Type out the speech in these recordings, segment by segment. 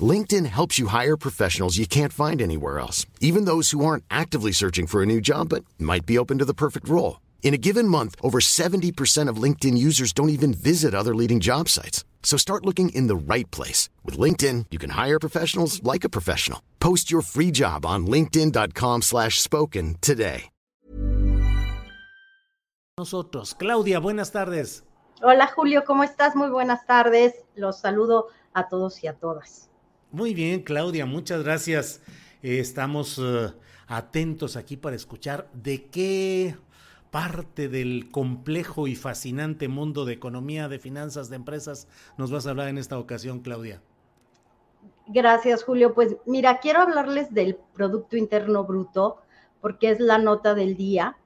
LinkedIn helps you hire professionals you can't find anywhere else, even those who aren't actively searching for a new job but might be open to the perfect role. In a given month, over 70% of LinkedIn users don't even visit other leading job sites. So start looking in the right place. With LinkedIn, you can hire professionals like a professional. Post your free job on linkedin.com slash spoken today. Nosotros. Claudia, buenas tardes. Hola Julio, ¿cómo estás? Muy buenas tardes. Los saludo a todos y a todas. Muy bien, Claudia, muchas gracias. Eh, estamos uh, atentos aquí para escuchar de qué parte del complejo y fascinante mundo de economía, de finanzas, de empresas nos vas a hablar en esta ocasión, Claudia. Gracias, Julio. Pues mira, quiero hablarles del Producto Interno Bruto, porque es la nota del día,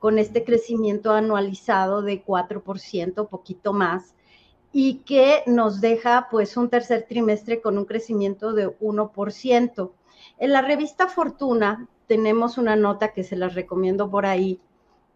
con este crecimiento anualizado de 4%, poquito más, y que nos deja pues un tercer trimestre con un crecimiento de 1%. En la revista Fortuna tenemos una nota que se las recomiendo por ahí,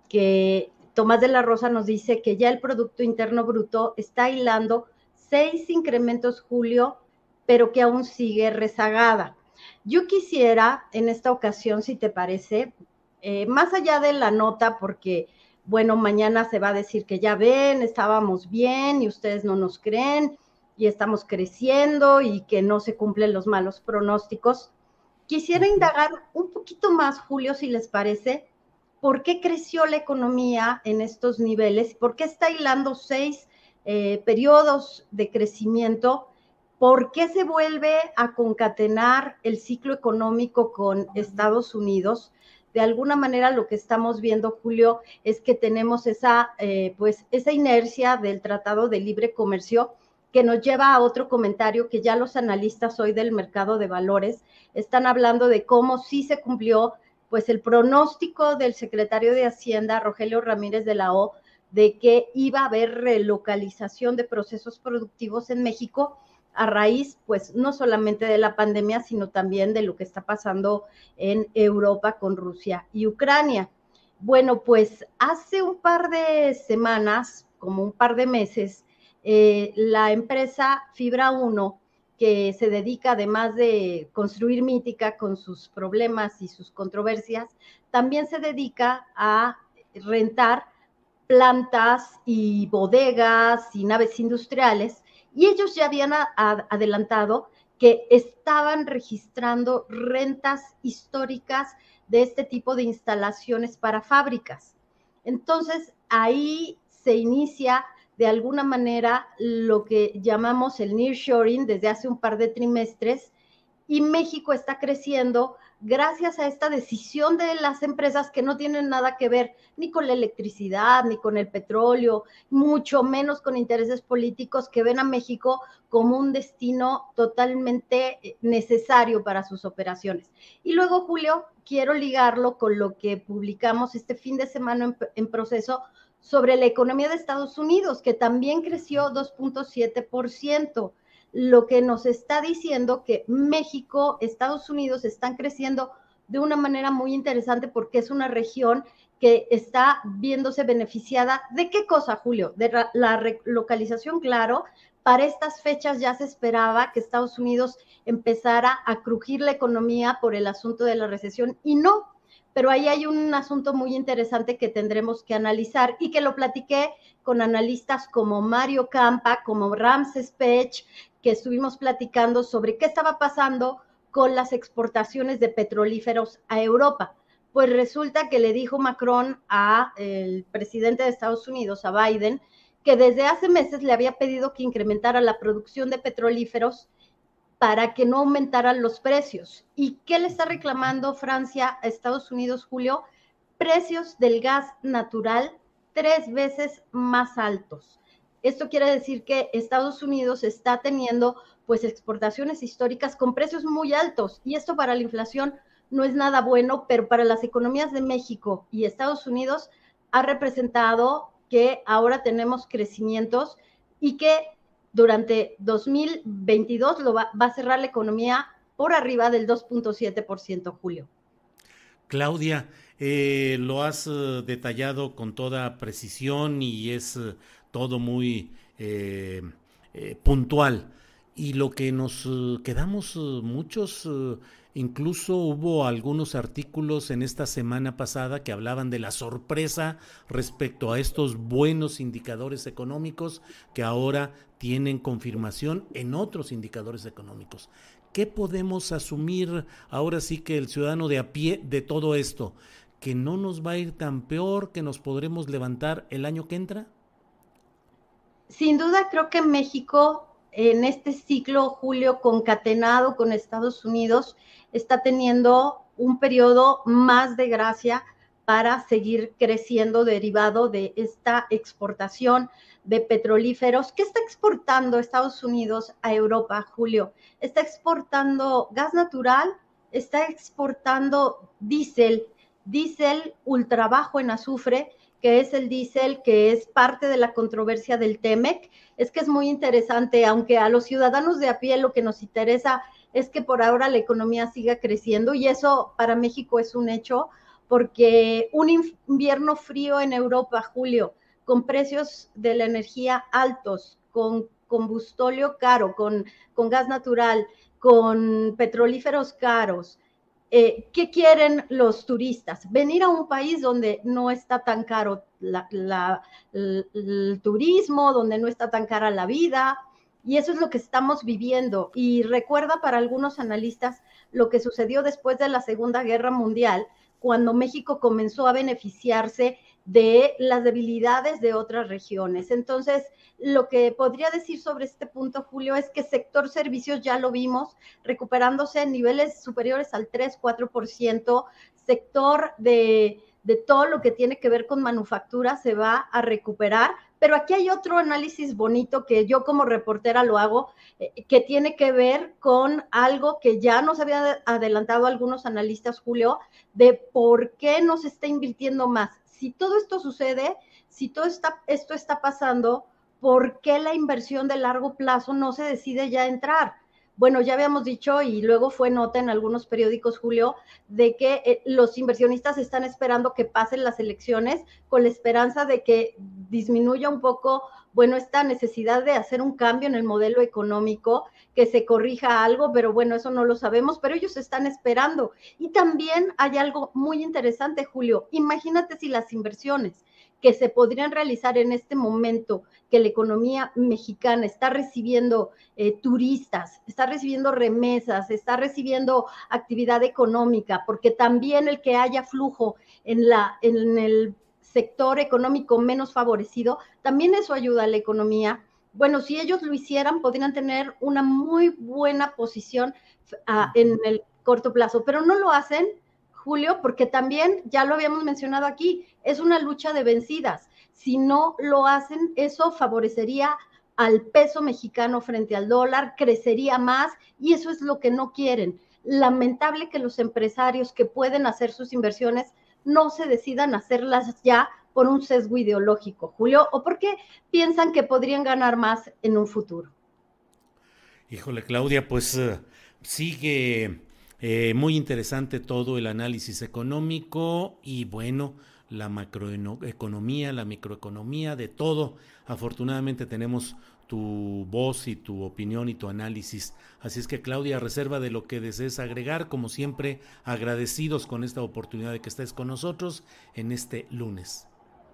que Tomás de la Rosa nos dice que ya el Producto Interno Bruto está hilando seis incrementos julio, pero que aún sigue rezagada. Yo quisiera en esta ocasión, si te parece, eh, más allá de la nota, porque bueno, mañana se va a decir que ya ven, estábamos bien y ustedes no nos creen y estamos creciendo y que no se cumplen los malos pronósticos. Quisiera indagar un poquito más, Julio, si les parece, por qué creció la economía en estos niveles, por qué está hilando seis eh, periodos de crecimiento, por qué se vuelve a concatenar el ciclo económico con Estados Unidos de alguna manera lo que estamos viendo, Julio, es que tenemos esa, eh, pues, esa inercia del Tratado de Libre Comercio que nos lleva a otro comentario que ya los analistas hoy del mercado de valores están hablando de cómo sí se cumplió pues el pronóstico del secretario de Hacienda, Rogelio Ramírez de la O, de que iba a haber relocalización de procesos productivos en México a raíz, pues, no solamente de la pandemia, sino también de lo que está pasando en Europa con Rusia y Ucrania. Bueno, pues hace un par de semanas, como un par de meses, eh, la empresa Fibra 1, que se dedica además de construir mítica con sus problemas y sus controversias, también se dedica a rentar plantas y bodegas y naves industriales y ellos ya habían adelantado que estaban registrando rentas históricas de este tipo de instalaciones para fábricas. Entonces, ahí se inicia de alguna manera lo que llamamos el nearshoring desde hace un par de trimestres y México está creciendo gracias a esta decisión de las empresas que no tienen nada que ver ni con la electricidad, ni con el petróleo, mucho menos con intereses políticos que ven a México como un destino totalmente eh, necesario para sus operaciones. Y luego, Julio, quiero ligarlo con lo que publicamos este fin de semana en, proceso sobre la economía de Estados Unidos, que también creció 2.7% lo que nos está diciendo que México, Estados Unidos están creciendo de una manera muy interesante porque es una región que está viéndose beneficiada. ¿De qué cosa, Julio? De la relocalización, claro. Para estas fechas ya se esperaba que Estados Unidos empezara a crujir la economía por el asunto de la recesión y no, pero ahí hay un asunto muy interesante que tendremos que analizar y que lo platiqué con analistas como Mario Campa, como Ramses Pech, que estuvimos platicando sobre qué estaba pasando con las exportaciones de petrolíferos a Europa. pues resulta que le dijo Macron a el presidente de Estados Unidos, a Biden, que desde hace meses le había pedido que incrementara la producción de petrolíferos para que no aumentaran los precios. ¿Y qué le está reclamando Francia a Estados Unidos, Julio? Precios del gas natural tres veces más altos. Esto quiere decir que Estados Unidos está teniendo pues exportaciones históricas con precios muy altos y esto para la inflación no es nada bueno, pero para las economías de México y Estados Unidos ha representado que ahora tenemos crecimientos y que durante 2022 lo va, a cerrar la economía por arriba del 2.7%, Julio. Claudia, eh, lo has eh, detallado con toda precisión y es eh, todo muy eh, eh, puntual. Y lo que nos quedamos muchos, incluso hubo algunos artículos en esta semana pasada que hablaban de la sorpresa respecto a estos buenos indicadores económicos que ahora tienen confirmación en otros indicadores económicos. ¿Qué podemos asumir ahora sí que el ciudadano de a pie de todo esto? ¿Que no nos va a ir tan peor, que nos podremos levantar el año que entra? Sin duda creo que México en este ciclo, Julio, concatenado con Estados Unidos, está teniendo un periodo más de gracia para seguir creciendo derivado de esta exportación de petrolíferos. ¿Qué está exportando Estados Unidos a Europa, Julio? Está exportando gas natural, está exportando diésel, diésel ultra bajo en azufre, que es el diésel que es parte de la controversia del TEMEC. Es que es muy interesante, aunque a los ciudadanos de a pie lo que nos interesa es que por ahora la economía siga creciendo y eso para México es un hecho, porque un invierno frío en Europa, Julio, con precios de la energía altos, con combustóleo caro, con, con gas natural, con petrolíferos caros. Eh, ¿Qué quieren los turistas? Venir a un país donde no está tan caro el turismo, donde no está tan cara la vida, y eso es lo que estamos viviendo. Y recuerda para algunos analistas lo que sucedió después de la Segunda Guerra Mundial, cuando México comenzó a beneficiarse de las debilidades de otras regiones. Entonces, lo que podría decir sobre este punto, Julio, es que sector servicios ya lo vimos recuperándose en niveles superiores al 3-4%, sector de, de todo lo que tiene que ver con manufactura se va a recuperar, pero aquí hay otro análisis bonito que yo como reportera lo hago, eh, que tiene que ver con algo que ya nos había adelantado algunos analistas, Julio, de por qué no se está invirtiendo más si todo esto sucede, si todo está, esto está pasando, ¿por qué la inversión de largo plazo no se decide ya entrar? Bueno, ya habíamos dicho y luego fue nota en algunos periódicos, Julio, de que eh, los inversionistas están esperando que pasen las elecciones con la esperanza de que disminuya un poco, bueno, esta necesidad de hacer un cambio en el modelo económico, que se corrija algo, pero bueno, eso no lo sabemos, pero ellos están esperando. Y también hay algo muy interesante, Julio. Imagínate si las inversiones que se podrían realizar en este momento, que la economía mexicana está recibiendo eh, turistas, está recibiendo remesas, está recibiendo actividad económica, porque también el que haya flujo en, la, en el sector económico menos favorecido, también eso ayuda a la economía. Bueno, si ellos lo hicieran, podrían tener una muy buena posición uh, en el corto plazo, pero no lo hacen, Julio, porque también, ya lo habíamos mencionado aquí, es una lucha de vencidas. Si no lo hacen, eso favorecería al peso mexicano frente al dólar, crecería más y eso es lo que no quieren. Lamentable que los empresarios que pueden hacer sus inversiones no se decidan hacerlas ya por un sesgo ideológico, Julio, o porque piensan que podrían ganar más en un futuro. Híjole, Claudia, pues uh, sigue eh, muy interesante todo el análisis económico y bueno, la macroeconomía, la microeconomía, de todo. Afortunadamente tenemos tu voz y tu opinión y tu análisis. Así es que Claudia, reserva de lo que desees agregar, como siempre, agradecidos con esta oportunidad de que estés con nosotros en este lunes.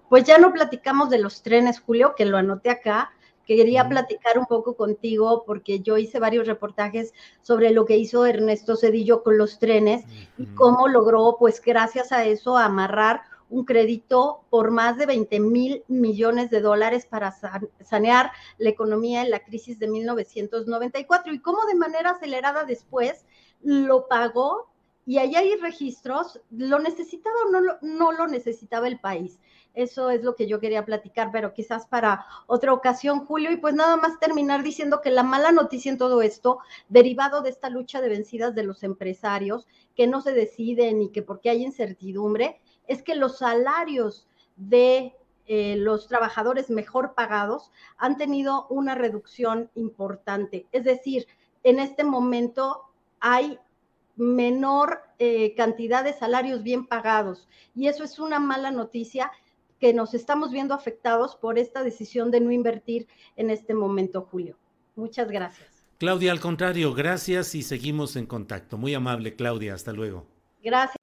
Pues ya no platicamos de los trenes, Julio, que lo anoté acá, quería platicar un poco contigo porque yo hice varios reportajes sobre lo que hizo Ernesto Cedillo con los trenes y cómo logró, pues gracias a eso, amarrar un crédito por más de 20 mil millones de dólares para sanear la economía en la crisis de 1994 y cómo de manera acelerada después lo pagó y allá hay registros, ¿lo necesitaba o no lo, no lo necesitaba el país? Eso es lo que yo quería platicar, pero quizás para otra ocasión, Julio. Y pues nada más terminar diciendo que la mala noticia en todo esto, derivado de esta lucha de vencidas de los empresarios, que no se deciden y que porque hay incertidumbre, es que los salarios de eh, los trabajadores mejor pagados han tenido una reducción importante. Es decir, en este momento hay menor eh, cantidad de salarios bien pagados y eso es una mala noticia que nos estamos viendo afectados por esta decisión de no invertir en este momento, Julio. Muchas gracias. Claudia, al contrario, gracias y seguimos en contacto. Muy amable, Claudia. Hasta luego. Gracias.